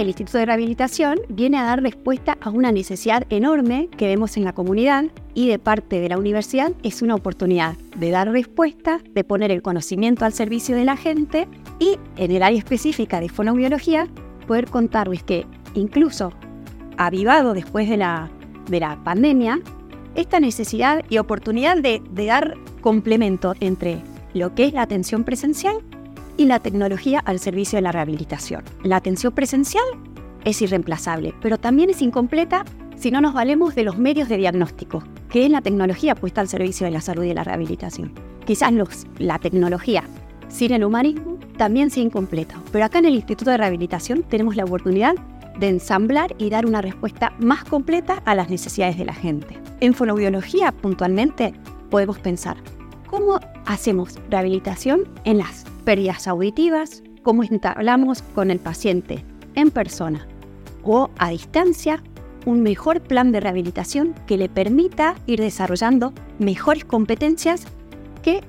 el Instituto de Rehabilitación viene a dar respuesta a una necesidad enorme que vemos en la comunidad y de parte de la universidad es una oportunidad de dar respuesta, de poner el conocimiento al servicio de la gente y en el área específica de fonoaudiología poder contarles que incluso avivado después de la, de la pandemia, esta necesidad y oportunidad de, de dar complemento entre lo que es la atención presencial y la tecnología al servicio de la rehabilitación. La atención presencial es irreemplazable, pero también es incompleta si no nos valemos de los medios de diagnóstico, que es la tecnología puesta al servicio de la salud y la rehabilitación. Quizás los, la tecnología sin el humanismo también sea incompleta, pero acá en el Instituto de Rehabilitación tenemos la oportunidad de ensamblar y dar una respuesta más completa a las necesidades de la gente. En fonoaudiología, puntualmente, podemos pensar cómo hacemos rehabilitación en las pérdidas auditivas, cómo entablamos con el paciente en persona o a distancia un mejor plan de rehabilitación que le permita ir desarrollando mejores competencias que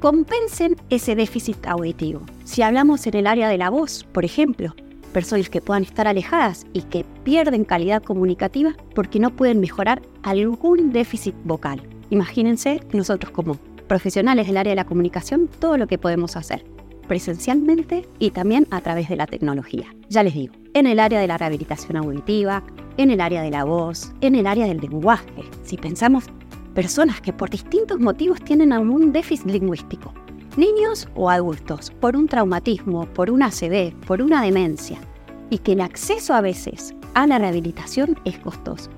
compensen ese déficit auditivo. Si hablamos en el área de la voz, por ejemplo, personas que puedan estar alejadas y que pierden calidad comunicativa porque no pueden mejorar algún déficit vocal. Imagínense nosotros como profesionales del área de la comunicación todo lo que podemos hacer, presencialmente y también a través de la tecnología. Ya les digo, en el área de la rehabilitación auditiva, en el área de la voz, en el área del lenguaje. Si pensamos personas que por distintos motivos tienen algún déficit lingüístico, niños o adultos, por un traumatismo, por una ACV, por una demencia, y que el acceso a veces a la rehabilitación es costoso.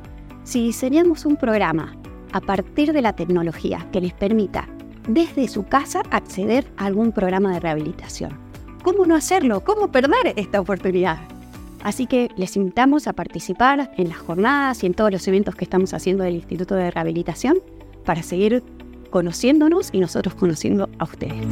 Si diseñamos un programa a partir de la tecnología que les permita desde su casa acceder a algún programa de rehabilitación. ¿Cómo no hacerlo? ¿Cómo perder esta oportunidad? Así que les invitamos a participar en las jornadas y en todos los eventos que estamos haciendo del Instituto de Rehabilitación para seguir conociéndonos y nosotros conociendo a ustedes.